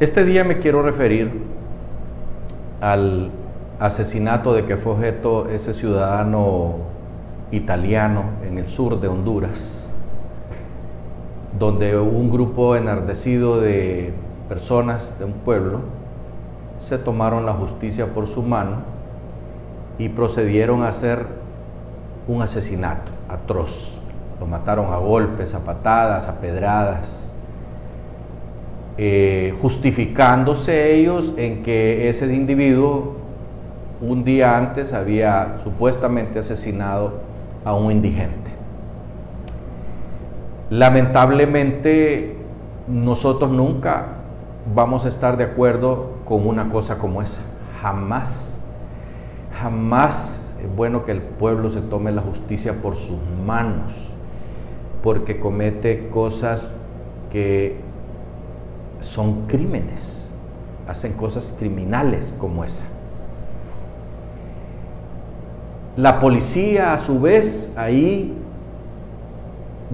Este día me quiero referir al asesinato de que fue objeto ese ciudadano italiano en el sur de Honduras, donde un grupo enardecido de personas de un pueblo se tomaron la justicia por su mano y procedieron a hacer un asesinato atroz. Lo mataron a golpes, a patadas, a pedradas, eh, justificándose ellos en que ese individuo un día antes había supuestamente asesinado a un indigente. Lamentablemente nosotros nunca vamos a estar de acuerdo con una cosa como esa, jamás, jamás es bueno que el pueblo se tome la justicia por sus manos, porque comete cosas que son crímenes, hacen cosas criminales como esa. La policía a su vez ahí,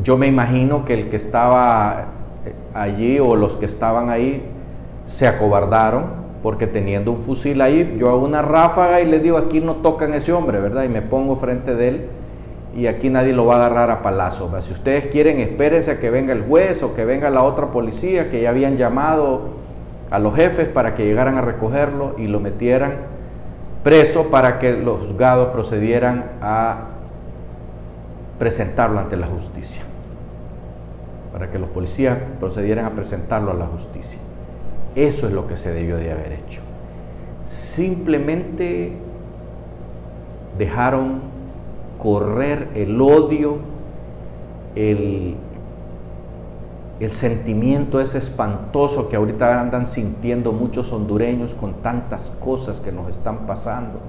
yo me imagino que el que estaba allí o los que estaban ahí se acobardaron porque teniendo un fusil ahí, yo hago una ráfaga y le digo, aquí no tocan ese hombre, ¿verdad? Y me pongo frente de él y aquí nadie lo va a agarrar a palazo. Si ustedes quieren, espérense a que venga el juez o que venga la otra policía que ya habían llamado a los jefes para que llegaran a recogerlo y lo metieran preso para que los juzgados procedieran a presentarlo ante la justicia. Para que los policías procedieran a presentarlo a la justicia. Eso es lo que se debió de haber hecho. Simplemente dejaron correr el odio, el, el sentimiento ese espantoso que ahorita andan sintiendo muchos hondureños con tantas cosas que nos están pasando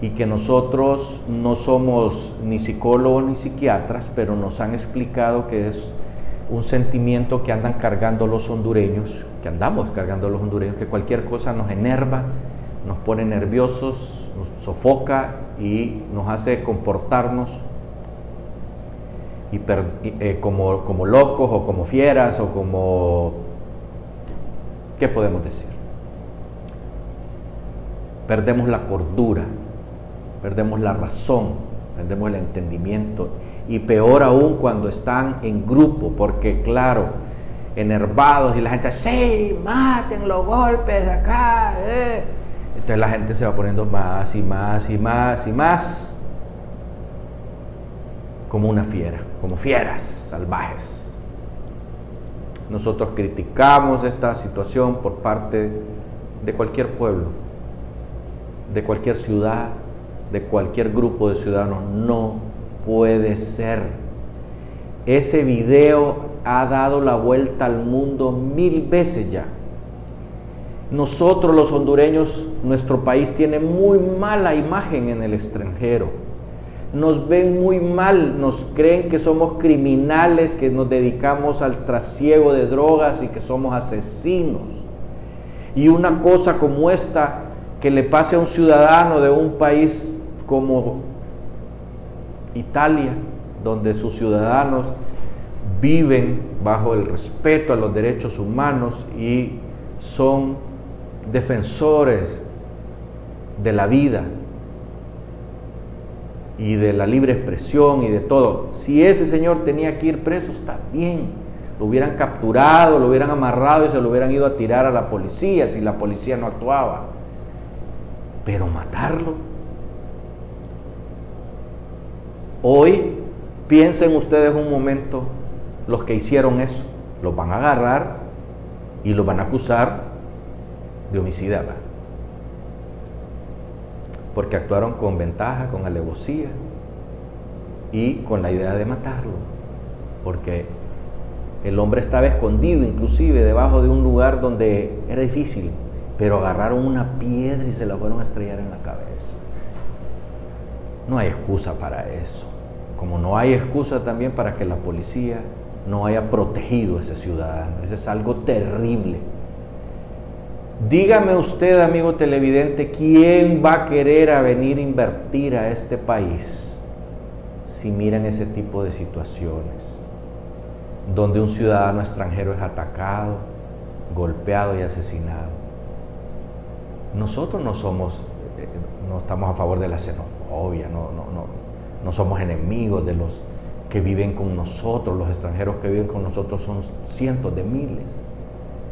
y que nosotros no somos ni psicólogos ni psiquiatras, pero nos han explicado que es un sentimiento que andan cargando los hondureños, que andamos cargando los hondureños, que cualquier cosa nos enerva, nos pone nerviosos, nos sofoca y nos hace comportarnos eh, como, como locos o como fieras o como... ¿Qué podemos decir? Perdemos la cordura, perdemos la razón, perdemos el entendimiento y peor aún cuando están en grupo, porque claro, enervados y la gente, sí, maten los golpes acá. Eh". Entonces la gente se va poniendo más y más y más y más como una fiera, como fieras salvajes. Nosotros criticamos esta situación por parte de cualquier pueblo, de cualquier ciudad, de cualquier grupo de ciudadanos. No puede ser. Ese video ha dado la vuelta al mundo mil veces ya. Nosotros los hondureños, nuestro país tiene muy mala imagen en el extranjero. Nos ven muy mal, nos creen que somos criminales, que nos dedicamos al trasiego de drogas y que somos asesinos. Y una cosa como esta que le pase a un ciudadano de un país como Italia, donde sus ciudadanos viven bajo el respeto a los derechos humanos y son defensores de la vida y de la libre expresión y de todo. Si ese señor tenía que ir preso, está bien. Lo hubieran capturado, lo hubieran amarrado y se lo hubieran ido a tirar a la policía si la policía no actuaba. Pero matarlo. Hoy piensen ustedes un momento los que hicieron eso. Los van a agarrar y los van a acusar de homicidio. Porque actuaron con ventaja, con alevosía y con la idea de matarlo. Porque el hombre estaba escondido inclusive debajo de un lugar donde era difícil, pero agarraron una piedra y se la fueron a estrellar en la cabeza. No hay excusa para eso. Como no hay excusa también para que la policía no haya protegido a ese ciudadano. Eso es algo terrible. Dígame usted, amigo televidente, ¿quién va a querer a venir a invertir a este país si miran ese tipo de situaciones? Donde un ciudadano extranjero es atacado, golpeado y asesinado. Nosotros no somos, eh, no estamos a favor de la xenofobia, no, no, no, no somos enemigos de los que viven con nosotros, los extranjeros que viven con nosotros son cientos de miles.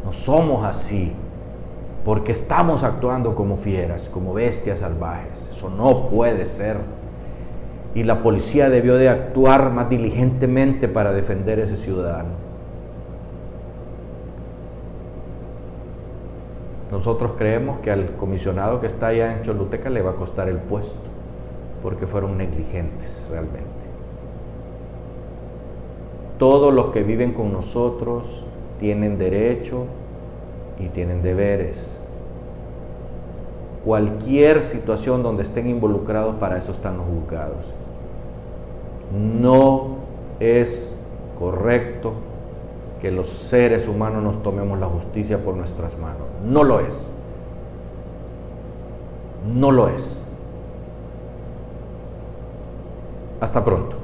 No somos así, porque estamos actuando como fieras, como bestias salvajes. Eso no puede ser. Y la policía debió de actuar más diligentemente para defender a ese ciudadano. Nosotros creemos que al comisionado que está allá en Choluteca le va a costar el puesto, porque fueron negligentes realmente todos los que viven con nosotros tienen derecho y tienen deberes. Cualquier situación donde estén involucrados, para eso están los juzgados. No es correcto que los seres humanos nos tomemos la justicia por nuestras manos. No lo es. No lo es. Hasta pronto.